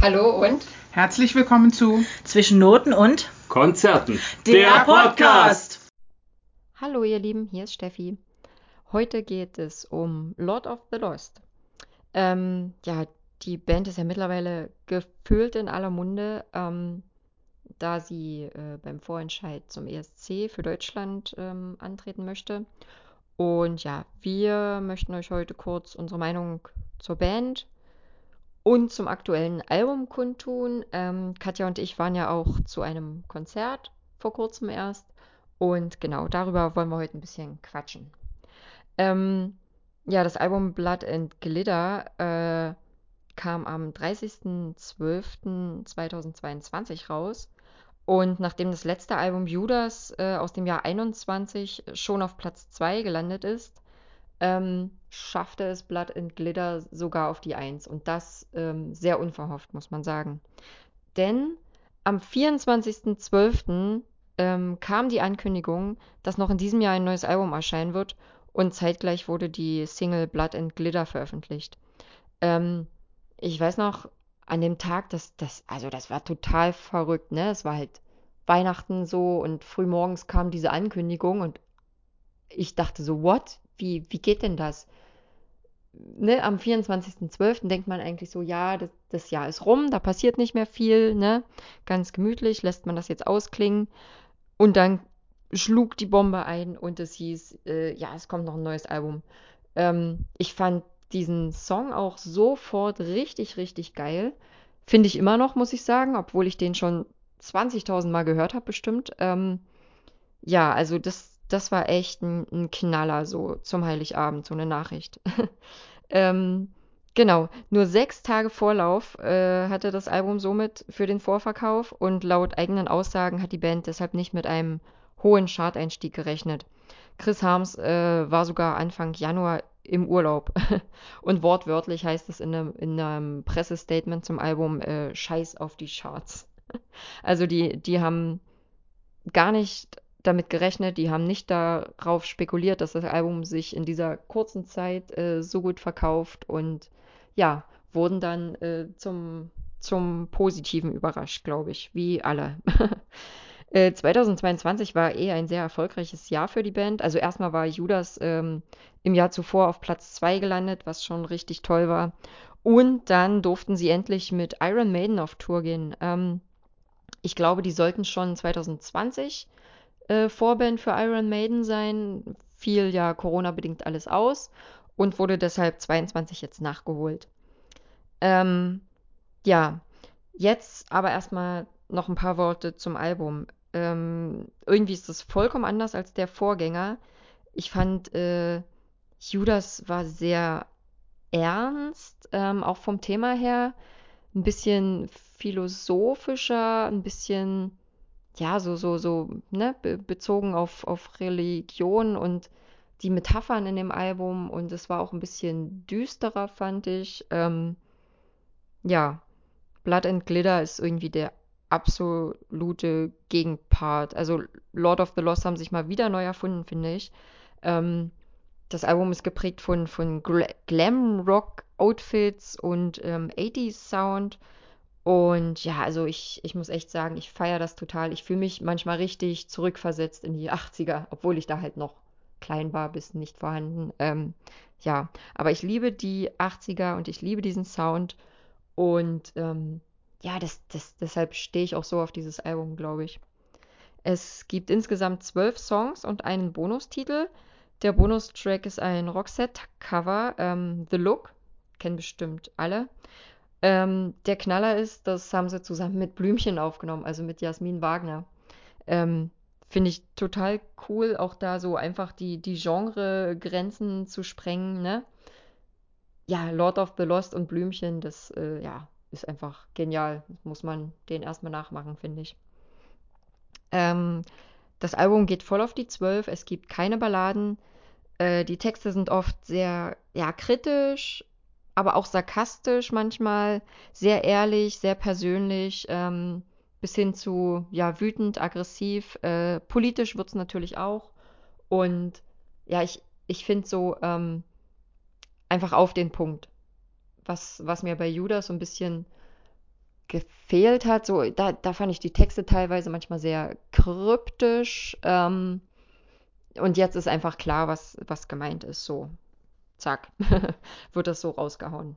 Hallo und Herzlich willkommen zu Zwischen Noten und Konzerten. der Podcast. Hallo ihr Lieben, hier ist Steffi. Heute geht es um Lord of the Lost. Ähm, ja, die Band ist ja mittlerweile gefühlt in aller Munde, ähm, da sie äh, beim Vorentscheid zum ESC für Deutschland ähm, antreten möchte. Und ja, wir möchten euch heute kurz unsere Meinung zur Band und zum aktuellen Album kundtun. Ähm, Katja und ich waren ja auch zu einem Konzert vor kurzem erst. Und genau darüber wollen wir heute ein bisschen quatschen. Ähm, ja, das Album Blood and Glitter äh, kam am 30.12.2022 raus. Und nachdem das letzte Album Judas äh, aus dem Jahr 21 schon auf Platz 2 gelandet ist, ähm, schaffte es Blood and Glitter sogar auf die 1. Und das ähm, sehr unverhofft, muss man sagen. Denn am 24.12. Ähm, kam die Ankündigung, dass noch in diesem Jahr ein neues Album erscheinen wird und zeitgleich wurde die Single Blood and Glitter veröffentlicht. Ähm, ich weiß noch, an dem Tag, das, das, also das war total verrückt, ne? Es war halt Weihnachten so und frühmorgens kam diese Ankündigung und ich dachte so, what? Wie, wie geht denn das? Ne, am 24.12. denkt man eigentlich so, ja, das, das Jahr ist rum, da passiert nicht mehr viel, ne? Ganz gemütlich lässt man das jetzt ausklingen. Und dann schlug die Bombe ein und es hieß, äh, ja, es kommt noch ein neues Album. Ähm, ich fand diesen Song auch sofort richtig, richtig geil. Finde ich immer noch, muss ich sagen, obwohl ich den schon 20.000 Mal gehört habe, bestimmt. Ähm, ja, also das, das war echt ein, ein Knaller so zum Heiligabend, so eine Nachricht. ähm, genau, nur sechs Tage Vorlauf äh, hatte das Album somit für den Vorverkauf und laut eigenen Aussagen hat die Band deshalb nicht mit einem hohen Chart-Einstieg gerechnet. Chris Harms äh, war sogar Anfang Januar im Urlaub. Und wortwörtlich heißt es in einem, in einem Pressestatement zum Album äh, Scheiß auf die Charts. Also die, die haben gar nicht damit gerechnet, die haben nicht darauf spekuliert, dass das Album sich in dieser kurzen Zeit äh, so gut verkauft und ja, wurden dann äh, zum, zum Positiven überrascht, glaube ich, wie alle. 2022 war eh ein sehr erfolgreiches Jahr für die Band. Also erstmal war Judas ähm, im Jahr zuvor auf Platz 2 gelandet, was schon richtig toll war. Und dann durften sie endlich mit Iron Maiden auf Tour gehen. Ähm, ich glaube, die sollten schon 2020 äh, Vorband für Iron Maiden sein. Fiel ja Corona-bedingt alles aus und wurde deshalb 22 jetzt nachgeholt. Ähm, ja, jetzt aber erstmal noch ein paar Worte zum Album. Ähm, irgendwie ist das vollkommen anders als der Vorgänger. Ich fand, äh, Judas war sehr ernst, ähm, auch vom Thema her. Ein bisschen philosophischer, ein bisschen, ja, so, so, so, ne, be bezogen auf, auf Religion und die Metaphern in dem Album. Und es war auch ein bisschen düsterer, fand ich. Ähm, ja, Blood and Glitter ist irgendwie der absolute Gegenpart. Also Lord of the Lost haben sich mal wieder neu erfunden, finde ich. Ähm, das Album ist geprägt von, von Glam-Rock-Outfits und ähm, 80s-Sound. Und ja, also ich, ich muss echt sagen, ich feiere das total. Ich fühle mich manchmal richtig zurückversetzt in die 80er, obwohl ich da halt noch klein war, bis nicht vorhanden. Ähm, ja, aber ich liebe die 80er und ich liebe diesen Sound. Und ähm, ja, das, das, deshalb stehe ich auch so auf dieses Album, glaube ich. Es gibt insgesamt zwölf Songs und einen Bonustitel. Der Bonustrack ist ein Roxette-Cover, ähm, The Look, kennen bestimmt alle. Ähm, der Knaller ist, das haben sie zusammen mit Blümchen aufgenommen, also mit Jasmin Wagner. Ähm, Finde ich total cool, auch da so einfach die, die Genre-Grenzen zu sprengen, ne? Ja, Lord of the Lost und Blümchen, das, äh, ja, ist einfach genial. Muss man den erstmal nachmachen, finde ich. Ähm, das Album geht voll auf die Zwölf. Es gibt keine Balladen. Äh, die Texte sind oft sehr ja, kritisch, aber auch sarkastisch manchmal. Sehr ehrlich, sehr persönlich. Ähm, bis hin zu ja, wütend, aggressiv. Äh, politisch wird es natürlich auch. Und ja, ich, ich finde so ähm, einfach auf den Punkt was, was mir bei Judas so ein bisschen gefehlt hat. So, da, da fand ich die Texte teilweise manchmal sehr kryptisch. Ähm, und jetzt ist einfach klar, was, was gemeint ist. So, zack, wird das so rausgehauen.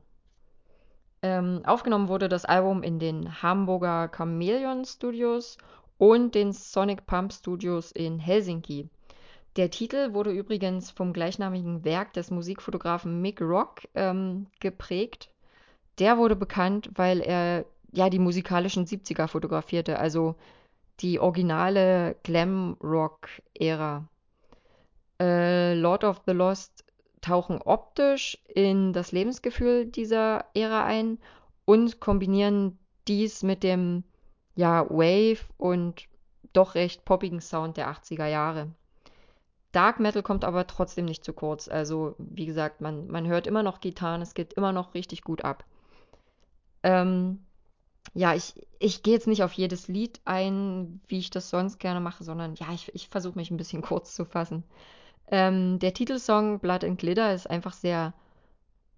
Ähm, aufgenommen wurde das Album in den Hamburger Chameleon Studios und den Sonic Pump Studios in Helsinki. Der Titel wurde übrigens vom gleichnamigen Werk des Musikfotografen Mick Rock ähm, geprägt. Der wurde bekannt, weil er ja die musikalischen 70er fotografierte, also die originale Glam-Rock-Ära. Äh, Lord of the Lost tauchen optisch in das Lebensgefühl dieser Ära ein und kombinieren dies mit dem ja, Wave und doch recht poppigen Sound der 80er Jahre. Dark Metal kommt aber trotzdem nicht zu kurz. Also, wie gesagt, man, man hört immer noch Gitarren, es geht immer noch richtig gut ab. Ähm, ja, ich, ich gehe jetzt nicht auf jedes Lied ein, wie ich das sonst gerne mache, sondern ja, ich, ich versuche mich ein bisschen kurz zu fassen. Ähm, der Titelsong Blood and Glitter ist einfach sehr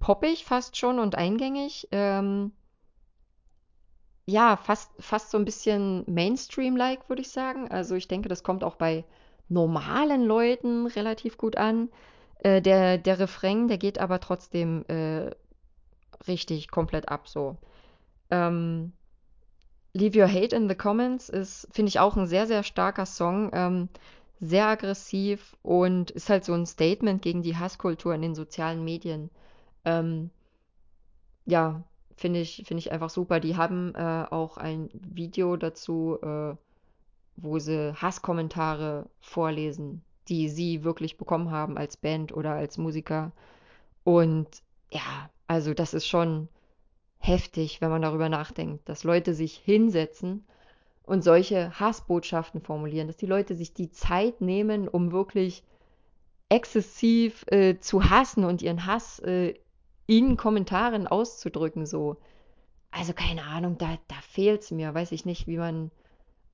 poppig fast schon und eingängig. Ähm, ja, fast, fast so ein bisschen Mainstream-like, würde ich sagen. Also ich denke, das kommt auch bei normalen Leuten relativ gut an. Äh, der, der Refrain, der geht aber trotzdem äh, richtig komplett ab so. Ähm, Leave Your Hate in the Comments ist, finde ich, auch ein sehr, sehr starker Song. Ähm, sehr aggressiv und ist halt so ein Statement gegen die Hasskultur in den sozialen Medien. Ähm, ja, finde ich, finde ich einfach super. Die haben äh, auch ein Video dazu, äh, wo sie Hasskommentare vorlesen, die sie wirklich bekommen haben als Band oder als Musiker. Und ja, also das ist schon heftig, wenn man darüber nachdenkt, dass Leute sich hinsetzen und solche Hassbotschaften formulieren, dass die Leute sich die Zeit nehmen, um wirklich exzessiv äh, zu hassen und ihren Hass äh, in Kommentaren auszudrücken, so. Also keine Ahnung, da, da fehlt es mir. Weiß ich nicht, wie man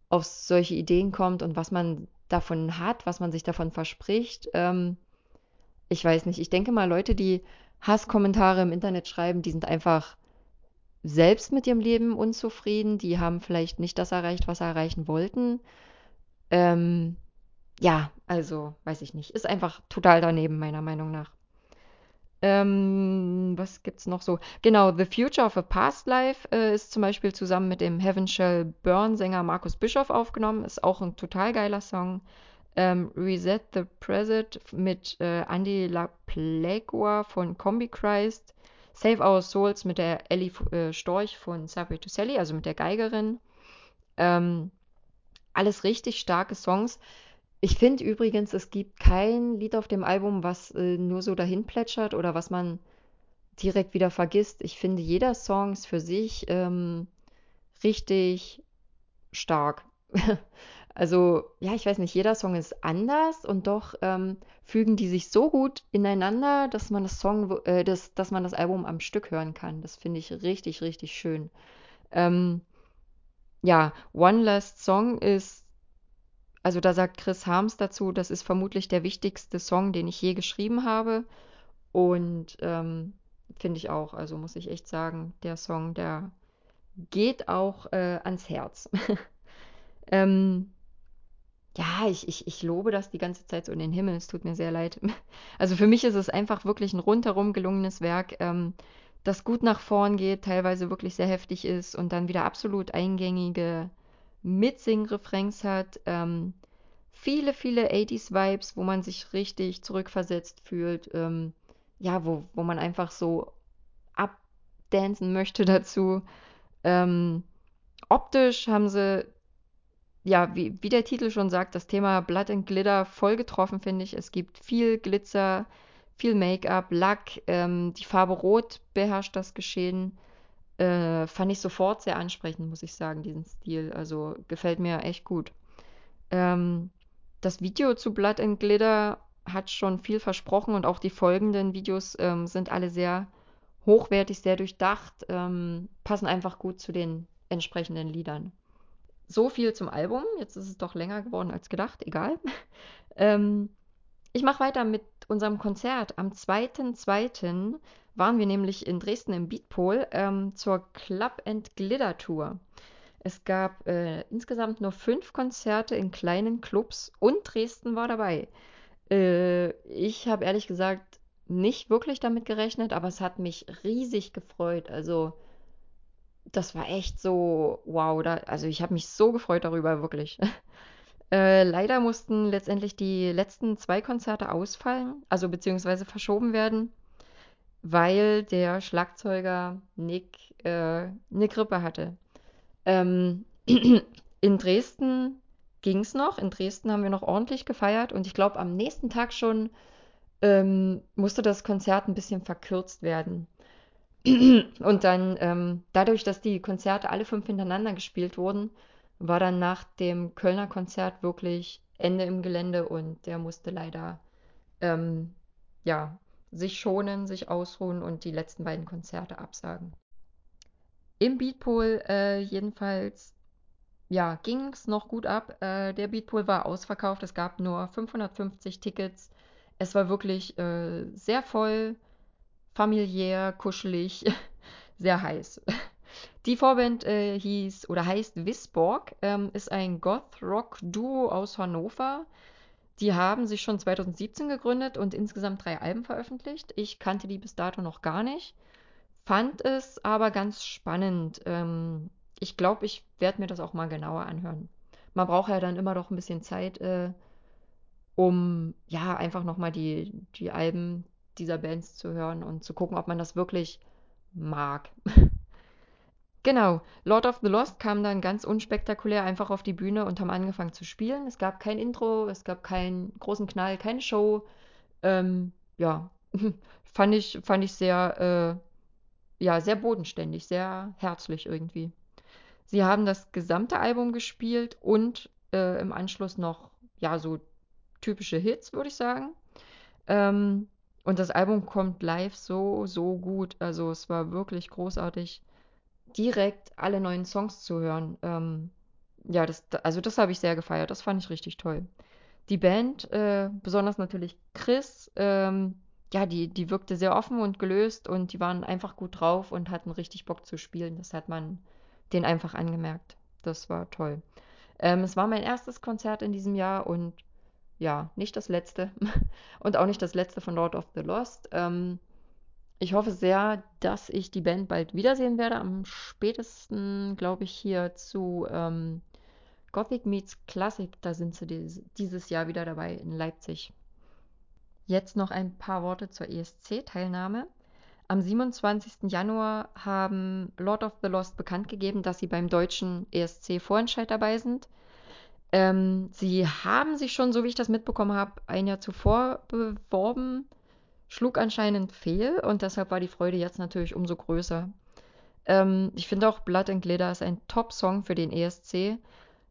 auf solche Ideen kommt und was man davon hat, was man sich davon verspricht. Ähm, ich weiß nicht. Ich denke mal, Leute, die Hasskommentare im Internet schreiben, die sind einfach selbst mit ihrem Leben unzufrieden. Die haben vielleicht nicht das erreicht, was sie erreichen wollten. Ähm, ja, also weiß ich nicht. Ist einfach total daneben, meiner Meinung nach. Ähm, was gibt's noch so? Genau, The Future of a Past Life äh, ist zum Beispiel zusammen mit dem Heaven Shall Burn Sänger Markus Bischoff aufgenommen. Ist auch ein total geiler Song. Ähm, Reset the Present mit äh, Andy LaPlegua von Combi Christ. Save Our Souls mit der Ellie äh, Storch von Subway to Sally, also mit der Geigerin. Ähm, alles richtig starke Songs. Ich finde übrigens, es gibt kein Lied auf dem Album, was äh, nur so dahin plätschert oder was man direkt wieder vergisst. Ich finde, jeder Song ist für sich ähm, richtig stark. also, ja, ich weiß nicht, jeder Song ist anders und doch ähm, fügen die sich so gut ineinander, dass man das Song, äh, das, dass man das Album am Stück hören kann. Das finde ich richtig, richtig schön. Ähm, ja, One Last Song ist also da sagt Chris Harms dazu, das ist vermutlich der wichtigste Song, den ich je geschrieben habe. Und ähm, finde ich auch, also muss ich echt sagen, der Song, der geht auch äh, ans Herz. ähm, ja, ich, ich, ich lobe das die ganze Zeit so in den Himmel. Es tut mir sehr leid. Also für mich ist es einfach wirklich ein rundherum gelungenes Werk, ähm, das gut nach vorn geht, teilweise wirklich sehr heftig ist und dann wieder absolut eingängige Mitsing-Refrains hat. Ähm, viele, viele 80s-Vibes, wo man sich richtig zurückversetzt fühlt. Ähm, ja, wo, wo man einfach so abdancen möchte dazu. Ähm, optisch haben sie, ja, wie, wie der Titel schon sagt, das Thema Blood and Glitter voll getroffen, finde ich. Es gibt viel Glitzer, viel Make-up, Lack. Ähm, die Farbe Rot beherrscht das Geschehen. Äh, fand ich sofort sehr ansprechend, muss ich sagen, diesen Stil. Also gefällt mir echt gut. Ähm, das Video zu Blood and Glitter hat schon viel versprochen und auch die folgenden Videos ähm, sind alle sehr hochwertig, sehr durchdacht, ähm, passen einfach gut zu den entsprechenden Liedern. So viel zum Album. Jetzt ist es doch länger geworden als gedacht, egal. ähm, ich mache weiter mit unserem Konzert. Am 2.2. waren wir nämlich in Dresden im Beatpol ähm, zur Club and Glitter Tour. Es gab äh, insgesamt nur fünf Konzerte in kleinen Clubs und Dresden war dabei. Äh, ich habe ehrlich gesagt nicht wirklich damit gerechnet, aber es hat mich riesig gefreut. Also das war echt so, wow, da, also ich habe mich so gefreut darüber, wirklich. Äh, leider mussten letztendlich die letzten zwei Konzerte ausfallen, also beziehungsweise verschoben werden, weil der Schlagzeuger Nick äh, eine Grippe hatte. Ähm, in Dresden ging es noch. In Dresden haben wir noch ordentlich gefeiert und ich glaube, am nächsten Tag schon ähm, musste das Konzert ein bisschen verkürzt werden. Und dann, ähm, dadurch, dass die Konzerte alle fünf hintereinander gespielt wurden, war dann nach dem Kölner Konzert wirklich Ende im Gelände und der musste leider, ähm, ja, sich schonen, sich ausruhen und die letzten beiden Konzerte absagen. Im Beatpool äh, jedenfalls, ja, ging es noch gut ab. Äh, der Beatpool war ausverkauft. Es gab nur 550 Tickets. Es war wirklich äh, sehr voll familiär, kuschelig, sehr heiß. Die Vorband äh, hieß oder heißt Wisborg, ähm, ist ein Goth-Rock-Duo aus Hannover. Die haben sich schon 2017 gegründet und insgesamt drei Alben veröffentlicht. Ich kannte die bis dato noch gar nicht, fand es aber ganz spannend. Ähm, ich glaube, ich werde mir das auch mal genauer anhören. Man braucht ja dann immer doch ein bisschen Zeit, äh, um ja einfach nochmal die, die Alben dieser Bands zu hören und zu gucken, ob man das wirklich mag. genau, Lord of the Lost kam dann ganz unspektakulär einfach auf die Bühne und haben angefangen zu spielen. Es gab kein Intro, es gab keinen großen Knall, keine Show. Ähm, ja, fand ich, fand ich sehr, äh, ja, sehr bodenständig, sehr herzlich irgendwie. Sie haben das gesamte Album gespielt und äh, im Anschluss noch, ja, so typische Hits, würde ich sagen. Ähm, und das Album kommt live so, so gut. Also es war wirklich großartig, direkt alle neuen Songs zu hören. Ähm, ja, das, also das habe ich sehr gefeiert. Das fand ich richtig toll. Die Band, äh, besonders natürlich Chris, ähm, ja, die, die wirkte sehr offen und gelöst und die waren einfach gut drauf und hatten richtig Bock zu spielen. Das hat man denen einfach angemerkt. Das war toll. Ähm, es war mein erstes Konzert in diesem Jahr und ja, nicht das letzte und auch nicht das letzte von Lord of the Lost. Ähm, ich hoffe sehr, dass ich die Band bald wiedersehen werde. Am spätesten, glaube ich, hier zu ähm, Gothic Meets Classic. Da sind sie dieses, dieses Jahr wieder dabei in Leipzig. Jetzt noch ein paar Worte zur ESC-Teilnahme. Am 27. Januar haben Lord of the Lost bekannt gegeben, dass sie beim deutschen ESC-Vorentscheid dabei sind. Ähm, sie haben sich schon, so wie ich das mitbekommen habe, ein Jahr zuvor beworben, schlug anscheinend fehl und deshalb war die Freude jetzt natürlich umso größer. Ähm, ich finde auch Blood and Glitter ist ein Top-Song für den ESC.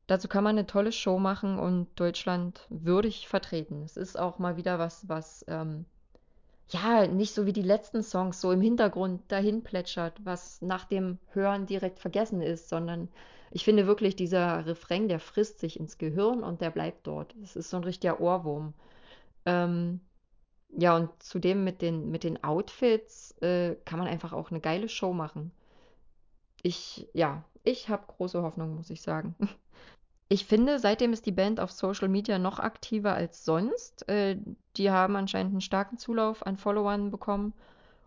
Dazu kann man eine tolle Show machen und Deutschland würdig vertreten. Es ist auch mal wieder was, was ähm, ja, nicht so wie die letzten Songs so im Hintergrund dahin plätschert, was nach dem Hören direkt vergessen ist, sondern ich finde wirklich, dieser Refrain, der frisst sich ins Gehirn und der bleibt dort. Es ist so ein richtiger Ohrwurm. Ähm, ja, und zudem mit den, mit den Outfits äh, kann man einfach auch eine geile Show machen. Ich, ja, ich habe große Hoffnung, muss ich sagen. Ich finde, seitdem ist die Band auf Social Media noch aktiver als sonst. Äh, die haben anscheinend einen starken Zulauf an Followern bekommen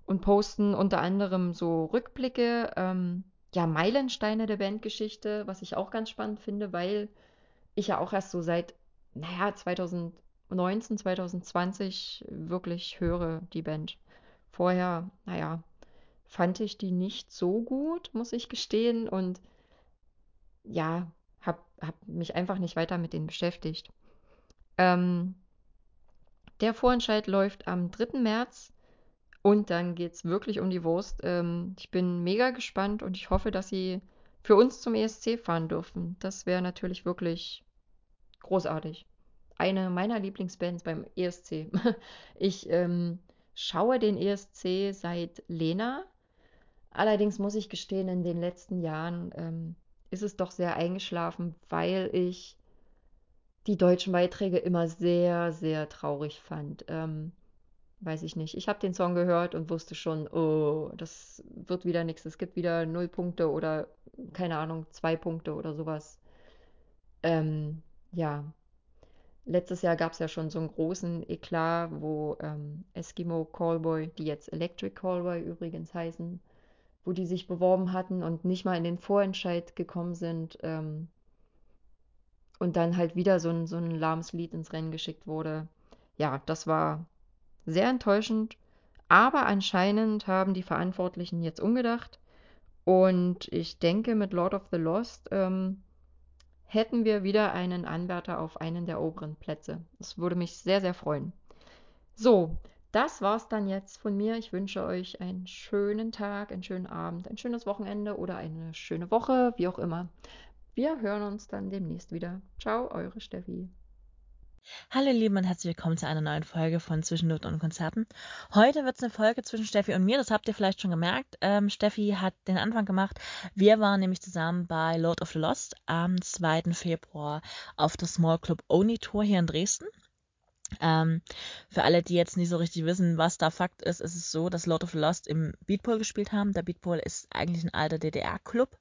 und posten unter anderem so Rückblicke, ähm, ja, Meilensteine der Bandgeschichte, was ich auch ganz spannend finde, weil ich ja auch erst so seit, naja, 2019, 2020 wirklich höre, die Band. Vorher, naja, fand ich die nicht so gut, muss ich gestehen. Und ja, habe hab mich einfach nicht weiter mit denen beschäftigt. Ähm, der Vorentscheid läuft am 3. März und dann geht es wirklich um die Wurst. Ähm, ich bin mega gespannt und ich hoffe, dass sie für uns zum ESC fahren dürfen. Das wäre natürlich wirklich großartig. Eine meiner Lieblingsbands beim ESC. Ich ähm, schaue den ESC seit Lena. Allerdings muss ich gestehen, in den letzten Jahren ähm, ist es doch sehr eingeschlafen, weil ich die deutschen Beiträge immer sehr, sehr traurig fand. Ähm, weiß ich nicht. Ich habe den Song gehört und wusste schon, oh, das wird wieder nichts. Es gibt wieder null Punkte oder keine Ahnung, zwei Punkte oder sowas. Ähm, ja. Letztes Jahr gab es ja schon so einen großen Eklat, wo ähm, Eskimo Callboy, die jetzt Electric Callboy übrigens heißen, wo die sich beworben hatten und nicht mal in den Vorentscheid gekommen sind ähm, und dann halt wieder so ein, so ein lahmes Lied ins Rennen geschickt wurde. Ja, das war sehr enttäuschend, aber anscheinend haben die Verantwortlichen jetzt umgedacht und ich denke, mit Lord of the Lost ähm, hätten wir wieder einen Anwärter auf einen der oberen Plätze. Das würde mich sehr, sehr freuen. So, das war's dann jetzt von mir. Ich wünsche euch einen schönen Tag, einen schönen Abend, ein schönes Wochenende oder eine schöne Woche, wie auch immer. Wir hören uns dann demnächst wieder. Ciao, eure Steffi. Hallo ihr Lieben und herzlich willkommen zu einer neuen Folge von Zwischennoten und Konzerten. Heute wird es eine Folge zwischen Steffi und mir, das habt ihr vielleicht schon gemerkt. Ähm, Steffi hat den Anfang gemacht. Wir waren nämlich zusammen bei Lord of the Lost am 2. Februar auf der Small Club Oni Tour hier in Dresden. Ähm, für alle, die jetzt nicht so richtig wissen, was da Fakt ist, ist es so, dass Lord of the Lost im Beatpool gespielt haben. Der Beatpool ist eigentlich ein alter DDR-Club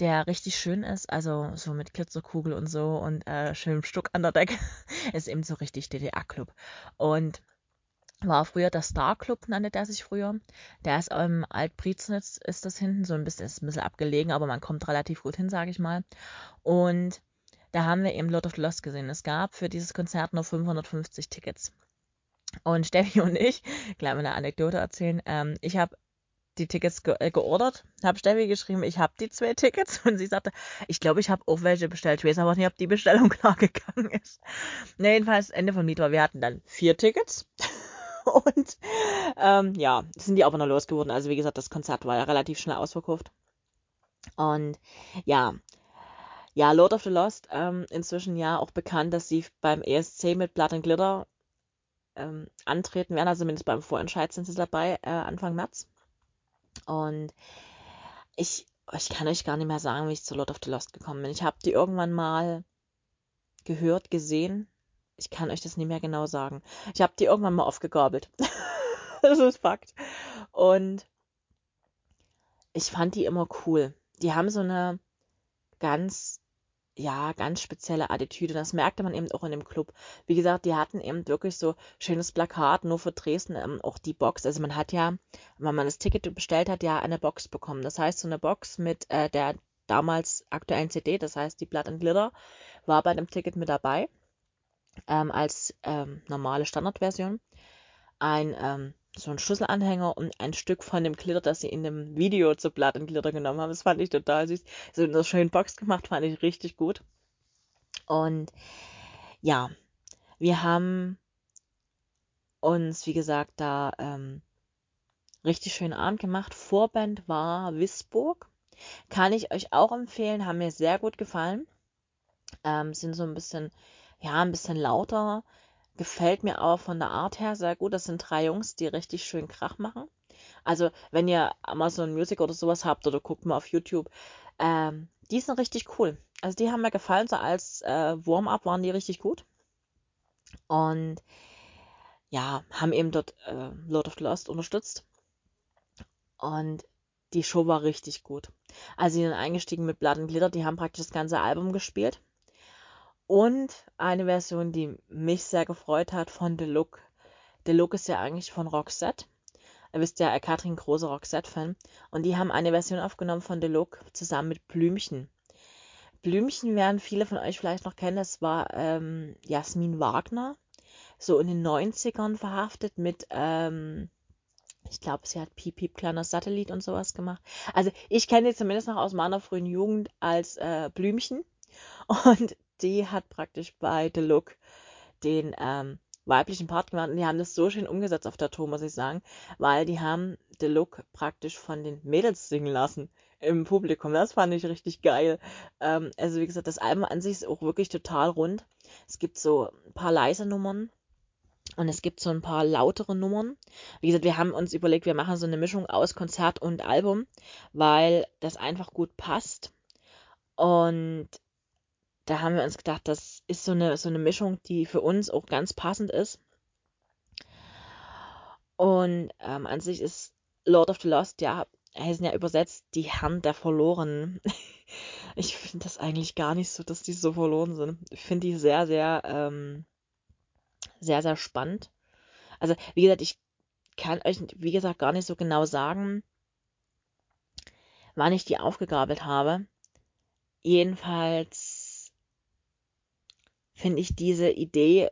der richtig schön ist, also so mit Glitzerkugel und so und äh, schönem Stuck an der Decke, ist eben so richtig DDR-Club. Und war früher der Star Club, nannte der sich früher. Der ist im Altpriznitz, ist das hinten, so ein bisschen, ist ein bisschen abgelegen, aber man kommt relativ gut hin, sage ich mal. Und da haben wir eben Lord of the Lost gesehen. Es gab für dieses Konzert nur 550 Tickets. Und Steffi und ich, gleich mal eine Anekdote erzählen, ähm, ich habe die Tickets ge äh, geordert, habe Steffi geschrieben, ich habe die zwei Tickets und sie sagte, ich glaube, ich habe auch welche bestellt. Ich weiß aber nicht, ob die Bestellung klar gegangen ist. Ne, jedenfalls Ende von Miet wir hatten dann vier Tickets und ähm, ja, sind die aber noch losgeworden. Also wie gesagt, das Konzert war ja relativ schnell ausverkauft. Und ja, ja, Lord of the Lost, ähm, inzwischen ja auch bekannt, dass sie beim ESC mit Blood and Glitter ähm, antreten werden. Also zumindest beim Vorentscheid sind sie dabei, äh, Anfang März. Und ich, ich kann euch gar nicht mehr sagen, wie ich zu Lord of the Lost gekommen bin. Ich habe die irgendwann mal gehört, gesehen. Ich kann euch das nicht mehr genau sagen. Ich habe die irgendwann mal aufgegabelt. das ist Fakt. Und ich fand die immer cool. Die haben so eine ganz ja, ganz spezielle Attitüde. Das merkte man eben auch in dem Club. Wie gesagt, die hatten eben wirklich so schönes Plakat, nur für Dresden, ähm, auch die Box. Also man hat ja, wenn man das Ticket bestellt hat, ja eine Box bekommen. Das heißt, so eine Box mit äh, der damals aktuellen CD, das heißt die Blood and Glitter, war bei dem Ticket mit dabei. Ähm, als ähm, normale Standardversion. Ein ähm, so ein Schlüsselanhänger und ein Stück von dem Glitter, das sie in dem Video zu Blatt und Glitter genommen haben. Das fand ich total süß. So in einer schönen Box gemacht, fand ich richtig gut. Und ja, wir haben uns, wie gesagt, da ähm, richtig schönen Abend gemacht. Vorband war Wisburg. Kann ich euch auch empfehlen, haben mir sehr gut gefallen. Ähm, sind so ein bisschen, ja, ein bisschen lauter, Gefällt mir aber von der Art her sehr gut. Das sind drei Jungs, die richtig schön Krach machen. Also, wenn ihr Amazon Music oder sowas habt oder guckt mal auf YouTube, ähm, die sind richtig cool. Also, die haben mir gefallen. So als äh, Warm-up waren die richtig gut. Und ja, haben eben dort äh, Lord of the Lost unterstützt. Und die Show war richtig gut. Also, die sind eingestiegen mit Blood and Glitter. Die haben praktisch das ganze Album gespielt. Und eine Version, die mich sehr gefreut hat, von The Look. The Look ist ja eigentlich von Roxette. Ihr wisst ja, Katrin, großer Roxette-Fan. Und die haben eine Version aufgenommen von The Look zusammen mit Blümchen. Blümchen werden viele von euch vielleicht noch kennen. Das war ähm, Jasmin Wagner. So in den 90ern verhaftet mit, ähm, ich glaube, sie hat Piep Piep kleiner Satellit und sowas gemacht. Also ich kenne sie zumindest noch aus meiner frühen Jugend als äh, Blümchen. Und die hat praktisch bei The Look den ähm, weiblichen Part gemacht und die haben das so schön umgesetzt auf der Tour, muss ich sagen, weil die haben The Look praktisch von den Mädels singen lassen im Publikum. Das fand ich richtig geil. Ähm, also wie gesagt, das Album an sich ist auch wirklich total rund. Es gibt so ein paar leise Nummern und es gibt so ein paar lautere Nummern. Wie gesagt, wir haben uns überlegt, wir machen so eine Mischung aus Konzert und Album, weil das einfach gut passt. Und da haben wir uns gedacht, das ist so eine, so eine Mischung, die für uns auch ganz passend ist. Und ähm, an sich ist Lord of the Lost ja, heißen ja übersetzt die Herren der Verlorenen. ich finde das eigentlich gar nicht so, dass die so verloren sind. Ich finde die sehr, sehr, ähm, sehr, sehr spannend. Also, wie gesagt, ich kann euch, wie gesagt, gar nicht so genau sagen, wann ich die aufgegabelt habe. Jedenfalls finde ich diese Idee,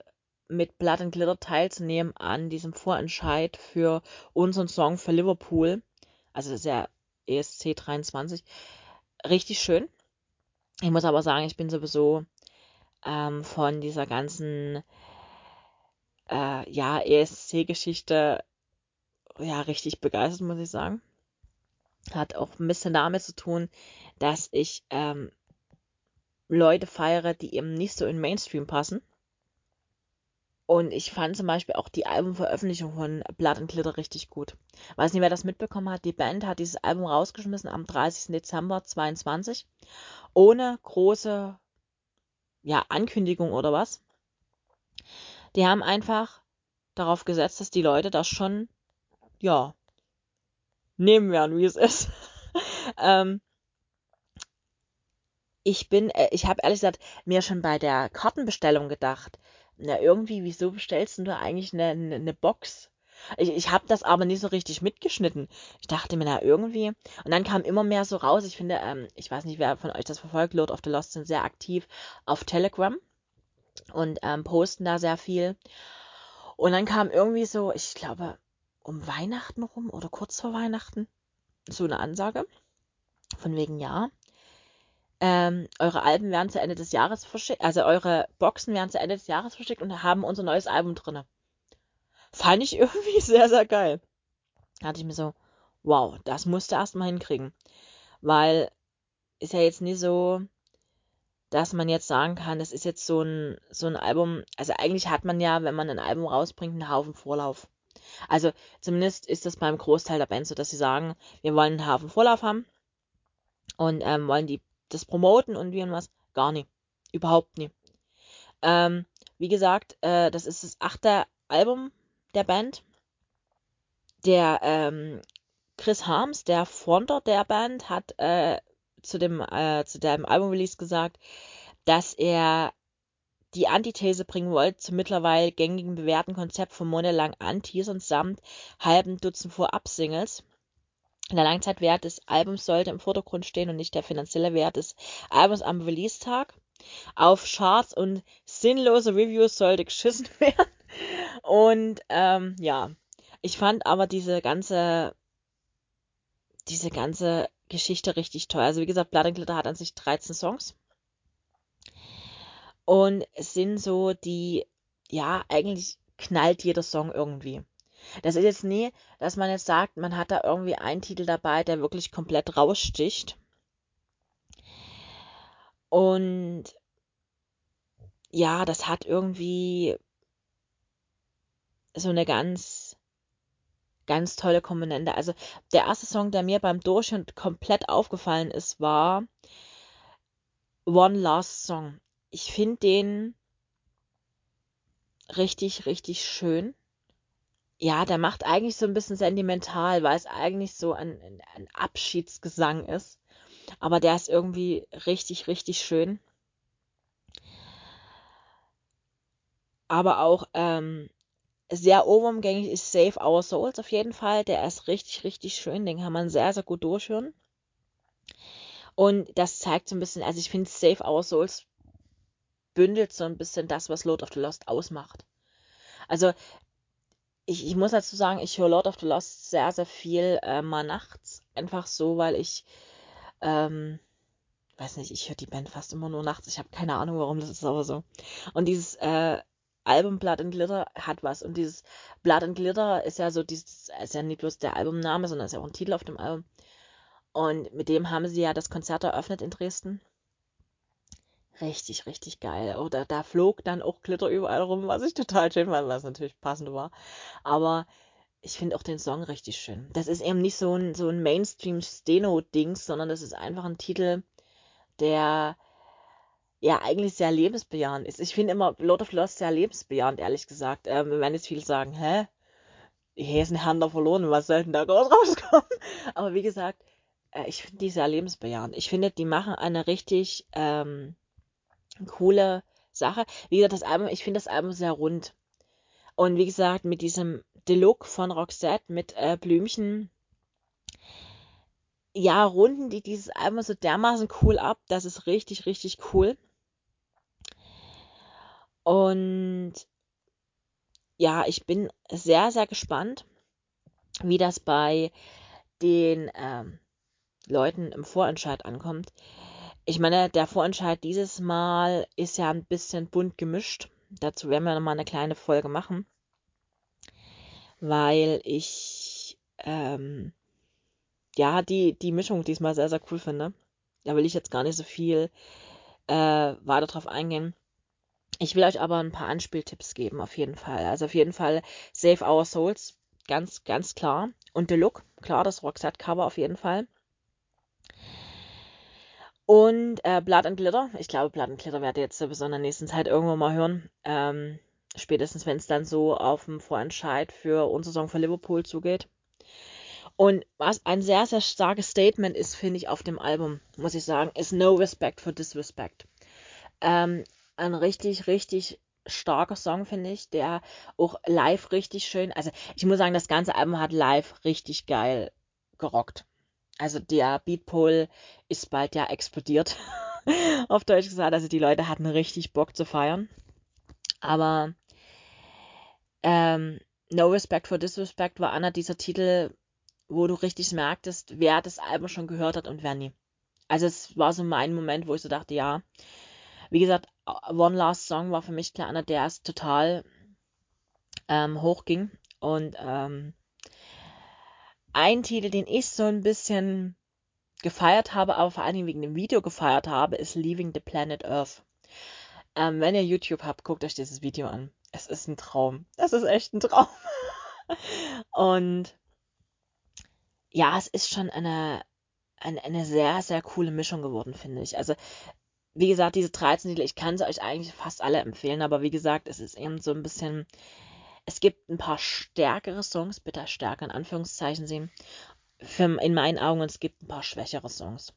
mit Blood and Glitter teilzunehmen an diesem Vorentscheid für unseren Song für Liverpool, also das ist ja ESC 23, richtig schön. Ich muss aber sagen, ich bin sowieso ähm, von dieser ganzen äh, ja, ESC-Geschichte ja richtig begeistert, muss ich sagen. Hat auch ein bisschen damit zu tun, dass ich ähm, Leute feiere, die eben nicht so in Mainstream passen. Und ich fand zum Beispiel auch die Albumveröffentlichung von Blood and Glitter richtig gut. Weiß nicht, wer das mitbekommen hat. Die Band hat dieses Album rausgeschmissen am 30. Dezember 22. Ohne große ja, Ankündigung oder was. Die haben einfach darauf gesetzt, dass die Leute das schon, ja, nehmen werden, wie es ist. ähm, ich bin, äh, ich habe ehrlich gesagt mir schon bei der Kartenbestellung gedacht, na irgendwie, wieso bestellst du eigentlich eine, eine, eine Box? Ich, ich habe das aber nicht so richtig mitgeschnitten. Ich dachte mir, na irgendwie. Und dann kam immer mehr so raus. Ich finde, ähm, ich weiß nicht, wer von euch das verfolgt, Lord of the Lost sind sehr aktiv auf Telegram und ähm, posten da sehr viel. Und dann kam irgendwie so, ich glaube, um Weihnachten rum oder kurz vor Weihnachten, so eine Ansage. Von wegen, ja, ähm, eure Alben werden zu Ende des Jahres verschickt, also eure Boxen werden zu Ende des Jahres verschickt und haben unser neues Album drin. Fand ich irgendwie sehr, sehr geil. Da hatte ich mir so, wow, das musste erstmal hinkriegen. Weil ist ja jetzt nie so, dass man jetzt sagen kann, das ist jetzt so ein, so ein Album. Also eigentlich hat man ja, wenn man ein Album rausbringt, einen Haufen Vorlauf. Also zumindest ist das beim Großteil der Band so, dass sie sagen, wir wollen einen Haufen Vorlauf haben und ähm, wollen die das promoten und wie und was. Gar nicht. Überhaupt nicht. Ähm, wie gesagt, äh, das ist das achte Album der Band. Der ähm, Chris Harms, der Fronter der Band, hat äh, zu dem äh, zu dem Album-Release gesagt, dass er die Antithese bringen wollte zum mittlerweile gängigen bewährten Konzept von monatelang Anteasern samt halben Dutzend Vorab-Singles. Der Langzeitwert des Albums sollte im Vordergrund stehen und nicht der finanzielle Wert des Albums am Release-Tag. Auf Charts und sinnlose Reviews sollte geschissen werden. Und ähm, ja, ich fand aber diese ganze, diese ganze Geschichte richtig toll. Also wie gesagt, Blood and Glitter hat an sich 13 Songs. Und es sind so die, ja, eigentlich knallt jeder Song irgendwie. Das ist jetzt nie, dass man jetzt sagt, man hat da irgendwie einen Titel dabei, der wirklich komplett raussticht. Und ja, das hat irgendwie so eine ganz, ganz tolle Komponente. Also der erste Song, der mir beim Durchhören komplett aufgefallen ist, war One Last Song. Ich finde den richtig, richtig schön ja, der macht eigentlich so ein bisschen sentimental, weil es eigentlich so ein, ein Abschiedsgesang ist. Aber der ist irgendwie richtig, richtig schön. Aber auch ähm, sehr oberumgängig ist Save Our Souls auf jeden Fall. Der ist richtig, richtig schön. Den kann man sehr, sehr gut durchhören. Und das zeigt so ein bisschen, also ich finde Save Our Souls bündelt so ein bisschen das, was Lord of the Lost ausmacht. Also ich, ich muss dazu sagen, ich höre Lord of the Lost sehr, sehr viel äh, mal nachts. Einfach so, weil ich, ähm, weiß nicht, ich höre die Band fast immer nur nachts. Ich habe keine Ahnung, warum das ist, aber so. Und dieses äh, Album Blood and Glitter hat was. Und dieses Blood and Glitter ist ja so, dieses, ist ja nicht bloß der Albumname, sondern ist ja auch ein Titel auf dem Album. Und mit dem haben sie ja das Konzert eröffnet in Dresden. Richtig, richtig geil. Oder da flog dann auch Glitter überall rum, was ich total schön fand, was natürlich passend war. Aber ich finde auch den Song richtig schön. Das ist eben nicht so ein, so ein Mainstream-Steno-Dings, sondern das ist einfach ein Titel, der ja eigentlich sehr lebensbejahend ist. Ich finde immer Lord of Lost sehr lebensbejahend, ehrlich gesagt. Ähm, werden jetzt viele sagen, hä? hier ist ein Handler verloren, was soll denn da groß rauskommen? Aber wie gesagt, äh, ich finde die sehr lebensbejahend. Ich finde, die machen eine richtig ähm, coole Sache. Wie gesagt, das Album, ich finde das Album sehr rund. Und wie gesagt, mit diesem Look von Roxette mit äh, Blümchen, ja, runden die dieses Album so dermaßen cool ab. Das ist richtig, richtig cool. Und ja, ich bin sehr, sehr gespannt, wie das bei den ähm, Leuten im Vorentscheid ankommt. Ich meine, der Vorentscheid dieses Mal ist ja ein bisschen bunt gemischt. Dazu werden wir nochmal eine kleine Folge machen, weil ich ähm, ja die, die Mischung diesmal sehr, sehr cool finde. Da will ich jetzt gar nicht so viel äh, weiter drauf eingehen. Ich will euch aber ein paar Anspieltipps geben, auf jeden Fall. Also auf jeden Fall Save Our Souls, ganz, ganz klar. Und The Look, klar, das Roxette-Cover auf jeden Fall. Und äh, Blood and Glitter. Ich glaube, Blood and Glitter werde ich jetzt sowieso in der nächsten Zeit irgendwann mal hören. Ähm, spätestens, wenn es dann so auf dem Vorentscheid für unsere Song für Liverpool zugeht. Und was ein sehr, sehr starkes Statement ist, finde ich, auf dem Album, muss ich sagen, ist No Respect for Disrespect. Ähm, ein richtig, richtig starker Song, finde ich, der auch live richtig schön, also ich muss sagen, das ganze Album hat live richtig geil gerockt. Also der Beatpole ist bald ja explodiert, auf Deutsch gesagt. Also die Leute hatten richtig Bock zu feiern. Aber ähm, No Respect for Disrespect war einer dieser Titel, wo du richtig merktest, wer das Album schon gehört hat und wer nie. Also es war so mein Moment, wo ich so dachte, ja. Wie gesagt, One Last Song war für mich klar einer, der es total ähm, hochging. Und ähm, ein Titel, den ich so ein bisschen gefeiert habe, aber vor allen Dingen wegen dem Video gefeiert habe, ist Leaving the Planet Earth. Ähm, wenn ihr YouTube habt, guckt euch dieses Video an. Es ist ein Traum. Es ist echt ein Traum. Und ja, es ist schon eine, eine, eine sehr, sehr coole Mischung geworden, finde ich. Also, wie gesagt, diese 13 Titel, ich kann sie euch eigentlich fast alle empfehlen, aber wie gesagt, es ist eben so ein bisschen es gibt ein paar stärkere Songs, bitte stärker in Anführungszeichen sehen, für, in meinen Augen, und es gibt ein paar schwächere Songs.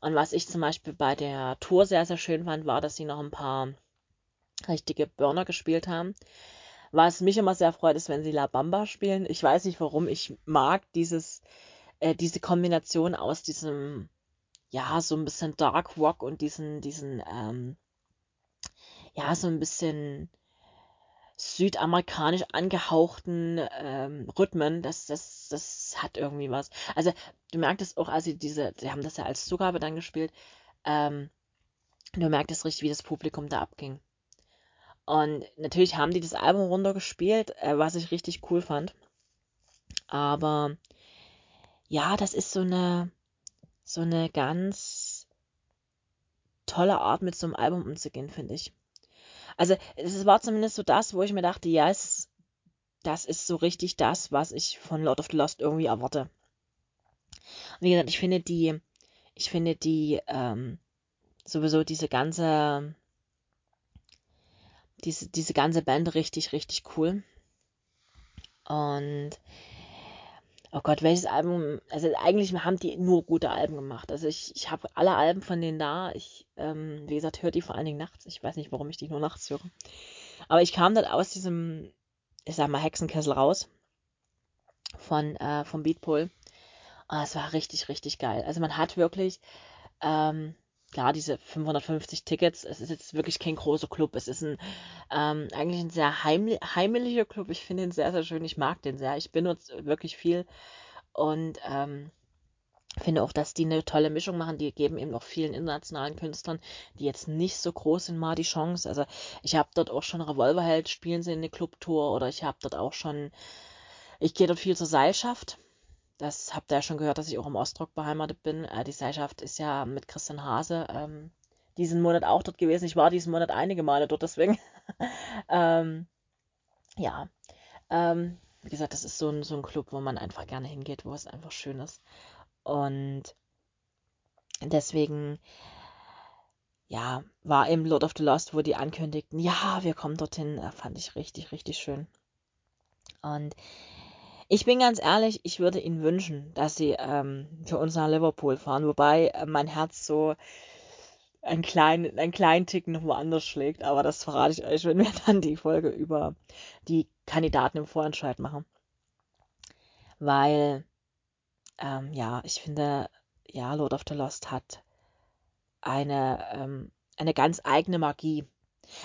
Und was ich zum Beispiel bei der Tour sehr, sehr schön fand, war, dass sie noch ein paar richtige Burner gespielt haben. Was mich immer sehr freut, ist, wenn sie La Bamba spielen. Ich weiß nicht warum, ich mag dieses, äh, diese Kombination aus diesem, ja, so ein bisschen Dark Rock und diesen, diesen, ähm, ja, so ein bisschen südamerikanisch angehauchten ähm, Rhythmen, das, das, das hat irgendwie was. Also du merktest auch, als sie diese, sie haben das ja als Zugabe dann gespielt, ähm, du merktest richtig, wie das Publikum da abging. Und natürlich haben die das Album runtergespielt, äh, was ich richtig cool fand. Aber ja, das ist so eine, so eine ganz tolle Art, mit so einem Album umzugehen, finde ich. Also es war zumindest so das, wo ich mir dachte, ja, es, das ist so richtig das, was ich von Lord of the Lost irgendwie erwarte. Und wie gesagt, ich finde die, ich finde die, ähm, sowieso diese ganze, diese, diese ganze Band richtig, richtig cool. Und oh Gott, welches Album, also eigentlich haben die nur gute Alben gemacht. Also ich, ich habe alle Alben von denen da. Ich, ähm, wie gesagt, höre die vor allen Dingen nachts. Ich weiß nicht, warum ich die nur nachts höre. Aber ich kam dann aus diesem, ich sag mal, Hexenkessel raus. Von, äh, vom Beatpole. Und es war richtig, richtig geil. Also man hat wirklich, ähm, klar, diese 550 Tickets, es ist jetzt wirklich kein großer Club. Es ist ein ähm, eigentlich ein sehr heimli heimeliger Club. Ich finde ihn sehr, sehr schön. Ich mag den sehr. Ich benutze wirklich viel und ähm, finde auch, dass die eine tolle Mischung machen. Die geben eben auch vielen internationalen Künstlern, die jetzt nicht so groß sind, mal die Chance. Also ich habe dort auch schon Revolverheld spielen sie in der Clubtour oder ich habe dort auch schon, ich gehe dort viel zur Seilschaft das habt ihr ja schon gehört, dass ich auch im Ostrock beheimatet bin. Äh, die Seilschaft ist ja mit Christian Hase ähm, diesen Monat auch dort gewesen. Ich war diesen Monat einige Male dort, deswegen. ähm, ja. Ähm, wie gesagt, das ist so ein, so ein Club, wo man einfach gerne hingeht, wo es einfach schön ist. Und deswegen, ja, war im Lord of the Lost, wo die ankündigten, ja, wir kommen dorthin, äh, fand ich richtig, richtig schön. Und Ich bin ganz ehrlich, ich würde ihnen wünschen, dass sie ähm, für uns nach Liverpool fahren, wobei äh, mein Herz so einen kleinen, einen kleinen Tick noch woanders schlägt, aber das verrate ich euch, wenn wir dann die Folge über die Kandidaten im Vorentscheid machen. Weil, ähm, ja, ich finde, ja, Lord of the Lost hat eine, ähm, eine ganz eigene Magie.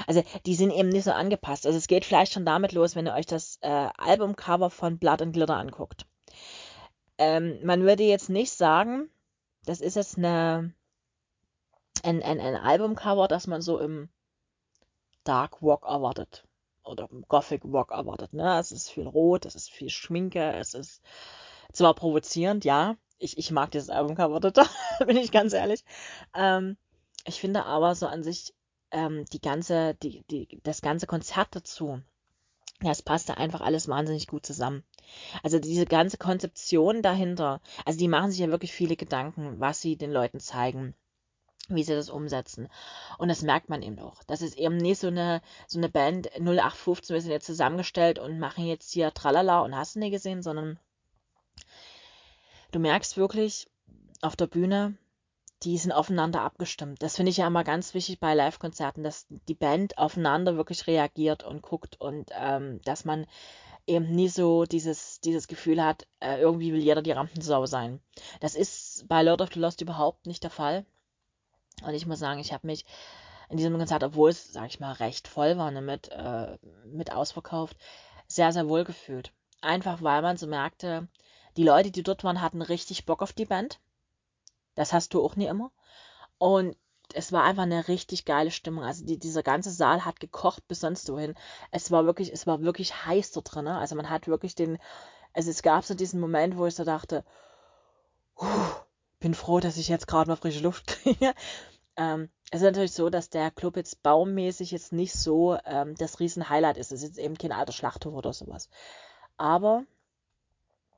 Also die sind eben nicht so angepasst. Also es geht vielleicht schon damit los, wenn ihr euch das äh, Albumcover von Blood and Glitter anguckt. Ähm, man würde jetzt nicht sagen, das ist jetzt eine, ein, ein, ein Albumcover, das man so im Dark Rock erwartet. Oder im Gothic Rock erwartet. Ne? Es ist viel Rot, es ist viel Schminke, es ist zwar provozierend, ja. Ich, ich mag dieses Albumcover total, bin ich ganz ehrlich. Ähm, ich finde aber so an sich ähm, die ganze, die, die, das ganze Konzert dazu, ja, es passte einfach alles wahnsinnig gut zusammen. Also diese ganze Konzeption dahinter, also die machen sich ja wirklich viele Gedanken, was sie den Leuten zeigen, wie sie das umsetzen. Und das merkt man eben auch. Das ist eben nicht so eine, so eine Band 0815, wir sind jetzt zusammengestellt und machen jetzt hier Tralala und hast du nie gesehen, sondern du merkst wirklich auf der Bühne, die sind aufeinander abgestimmt. Das finde ich ja immer ganz wichtig bei Live-Konzerten, dass die Band aufeinander wirklich reagiert und guckt und ähm, dass man eben nie so dieses, dieses Gefühl hat, äh, irgendwie will jeder die Rampensau sein. Das ist bei Lord of the Lost überhaupt nicht der Fall. Und ich muss sagen, ich habe mich in diesem Konzert, obwohl es, sag ich mal, recht voll war, ne, mit, äh, mit ausverkauft, sehr, sehr wohl gefühlt. Einfach weil man so merkte, die Leute, die dort waren, hatten richtig Bock auf die Band. Das hast du auch nie immer. Und es war einfach eine richtig geile Stimmung. Also die, dieser ganze Saal hat gekocht bis sonst wohin. Es war wirklich, es war wirklich heiß dort drin. Also man hat wirklich den, also es gab so diesen Moment, wo ich so dachte, bin froh, dass ich jetzt gerade mal frische Luft kriege. Ähm, es ist natürlich so, dass der Club jetzt baummäßig jetzt nicht so ähm, das Riesen-Highlight ist. Es ist jetzt eben kein alter Schlachthof oder sowas. Aber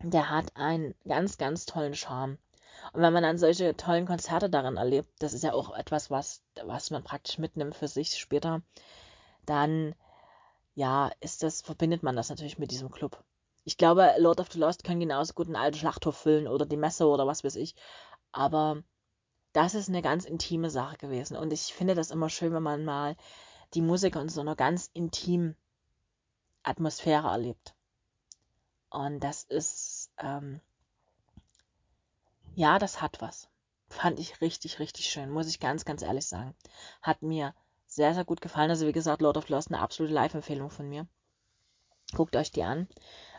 der hat einen ganz, ganz tollen Charme. Und wenn man dann solche tollen Konzerte darin erlebt, das ist ja auch etwas, was, was man praktisch mitnimmt für sich später, dann ja, ist das, verbindet man das natürlich mit diesem Club. Ich glaube, Lord of the Lost kann genauso gut einen alten Schlachthof füllen oder die Messe oder was weiß ich. Aber das ist eine ganz intime Sache gewesen. Und ich finde das immer schön, wenn man mal die Musik in so einer ganz intimen Atmosphäre erlebt. Und das ist, ähm, ja, das hat was. Fand ich richtig, richtig schön, muss ich ganz, ganz ehrlich sagen. Hat mir sehr, sehr gut gefallen. Also wie gesagt, Lord of Lost eine absolute Live-Empfehlung von mir. Guckt euch die an.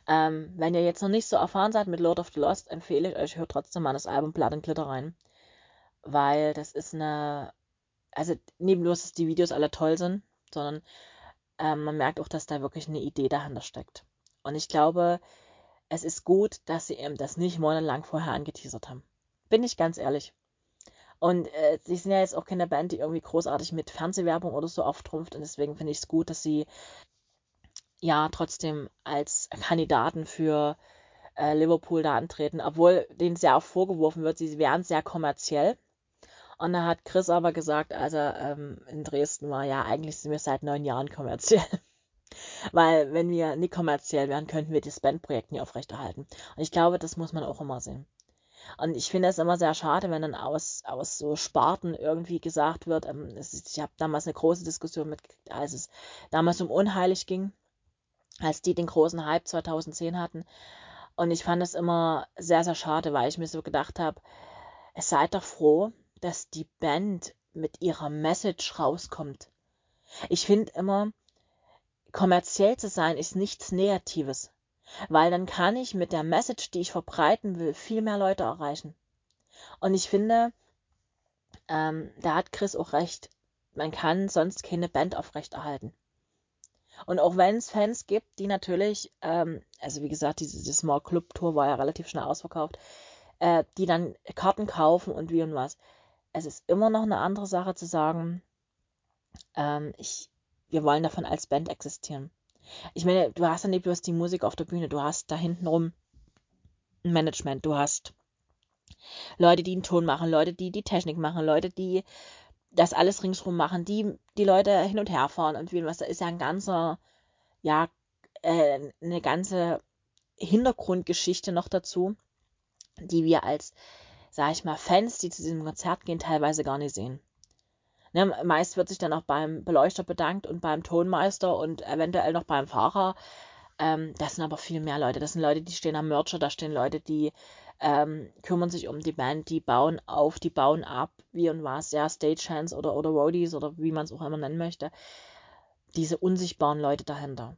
Ähm, wenn ihr jetzt noch nicht so erfahren seid mit Lord of the Lost, empfehle ich euch, hört trotzdem mal das Album Blood and Glitter rein. Weil das ist eine, also neben bloß, dass die Videos alle toll sind, sondern ähm, man merkt auch, dass da wirklich eine Idee dahinter steckt. Und ich glaube, es ist gut, dass sie eben das nicht monatelang vorher angeteasert haben. Bin ich ganz ehrlich. Und äh, sie sind ja jetzt auch keine Band, die irgendwie großartig mit Fernsehwerbung oder so auftrumpft. Und deswegen finde ich es gut, dass sie ja trotzdem als Kandidaten für äh, Liverpool da antreten, obwohl denen sehr auch vorgeworfen wird, sie wären sehr kommerziell. Und da hat Chris aber gesagt, also ähm, in Dresden war ja, eigentlich sind wir seit neun Jahren kommerziell. Weil wenn wir nicht kommerziell wären, könnten wir das Bandprojekt nie aufrechterhalten. Und ich glaube, das muss man auch immer sehen. Und ich finde es immer sehr schade, wenn dann aus, aus so Sparten irgendwie gesagt wird, ähm, ist, ich habe damals eine große Diskussion mitgekriegt, als es damals um Unheilig ging, als die den großen Hype 2010 hatten. Und ich fand es immer sehr, sehr schade, weil ich mir so gedacht habe, es seid doch froh, dass die Band mit ihrer Message rauskommt. Ich finde immer, kommerziell zu sein ist nichts Negatives, weil dann kann ich mit der Message, die ich verbreiten will, viel mehr Leute erreichen. Und ich finde, ähm, da hat Chris auch recht. Man kann sonst keine Band aufrechterhalten. Und auch wenn es Fans gibt, die natürlich, ähm, also wie gesagt, diese, diese Small Club Tour war ja relativ schnell ausverkauft, äh, die dann Karten kaufen und wie und was. Es ist immer noch eine andere Sache zu sagen, ähm, ich, wir wollen davon als Band existieren. Ich meine, du hast ja nicht bloß die Musik auf der Bühne, du hast da hinten rum ein Management, du hast Leute, die einen Ton machen, Leute, die die Technik machen, Leute, die das alles ringsrum machen, die die Leute hin und her fahren und wie was. Da ist ja ein ganzer, ja, äh, eine ganze Hintergrundgeschichte noch dazu, die wir als, sag ich mal, Fans, die zu diesem Konzert gehen, teilweise gar nicht sehen. Ne, meist wird sich dann auch beim Beleuchter bedankt und beim Tonmeister und eventuell noch beim Fahrer. Ähm, das sind aber viel mehr Leute. Das sind Leute, die stehen am Mercher, da stehen Leute, die ähm, kümmern sich um die Band, die bauen auf, die bauen ab, wie und was, ja, Stagehands oder, oder Roadies oder wie man es auch immer nennen möchte. Diese unsichtbaren Leute dahinter.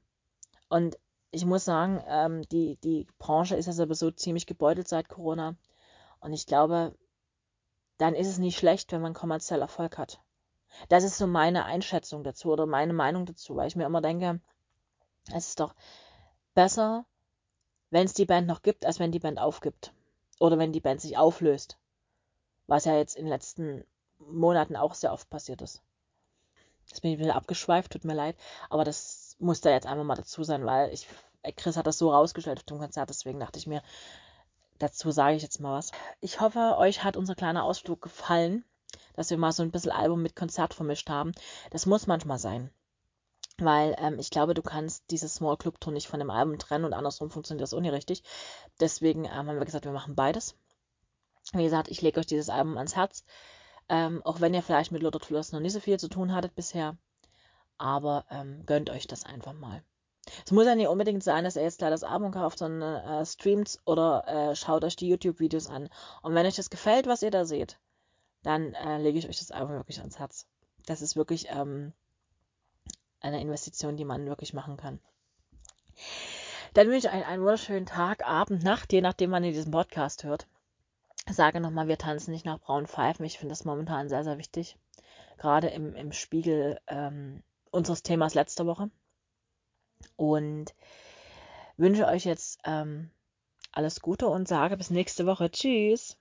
Und ich muss sagen, ähm, die, die Branche ist ja sowieso ziemlich gebeutelt seit Corona. Und ich glaube, dann ist es nicht schlecht, wenn man kommerziell Erfolg hat. Das ist so meine Einschätzung dazu oder meine Meinung dazu, weil ich mir immer denke, es ist doch besser, wenn es die Band noch gibt, als wenn die Band aufgibt. Oder wenn die Band sich auflöst. Was ja jetzt in den letzten Monaten auch sehr oft passiert ist. Das bin ich wieder abgeschweift, tut mir leid. Aber das muss da jetzt einfach mal dazu sein, weil ich, Chris hat das so rausgestellt auf dem Konzert, deswegen dachte ich mir, dazu sage ich jetzt mal was. Ich hoffe, euch hat unser kleiner Ausflug gefallen dass wir mal so ein bisschen Album mit Konzert vermischt haben. Das muss manchmal sein. Weil ähm, ich glaube, du kannst dieses Small Club Tour nicht von dem Album trennen und andersrum funktioniert das auch nicht richtig. Deswegen ähm, haben wir gesagt, wir machen beides. Wie gesagt, ich lege euch dieses Album ans Herz. Ähm, auch wenn ihr vielleicht mit of Flores noch nicht so viel zu tun hattet bisher. Aber ähm, gönnt euch das einfach mal. Es muss ja nicht unbedingt sein, dass ihr jetzt gleich das Album kauft, sondern äh, streamt oder äh, schaut euch die YouTube-Videos an. Und wenn euch das gefällt, was ihr da seht, dann äh, lege ich euch das Album wirklich ans Herz. Das ist wirklich ähm, eine Investition, die man wirklich machen kann. Dann wünsche ich euch einen wunderschönen Tag, Abend, Nacht, je nachdem, wann ihr diesen Podcast hört. Sage nochmal, wir tanzen nicht nach braunen Pfeifen. Ich finde das momentan sehr, sehr wichtig. Gerade im, im Spiegel ähm, unseres Themas letzte Woche. Und wünsche euch jetzt ähm, alles Gute und sage bis nächste Woche. Tschüss.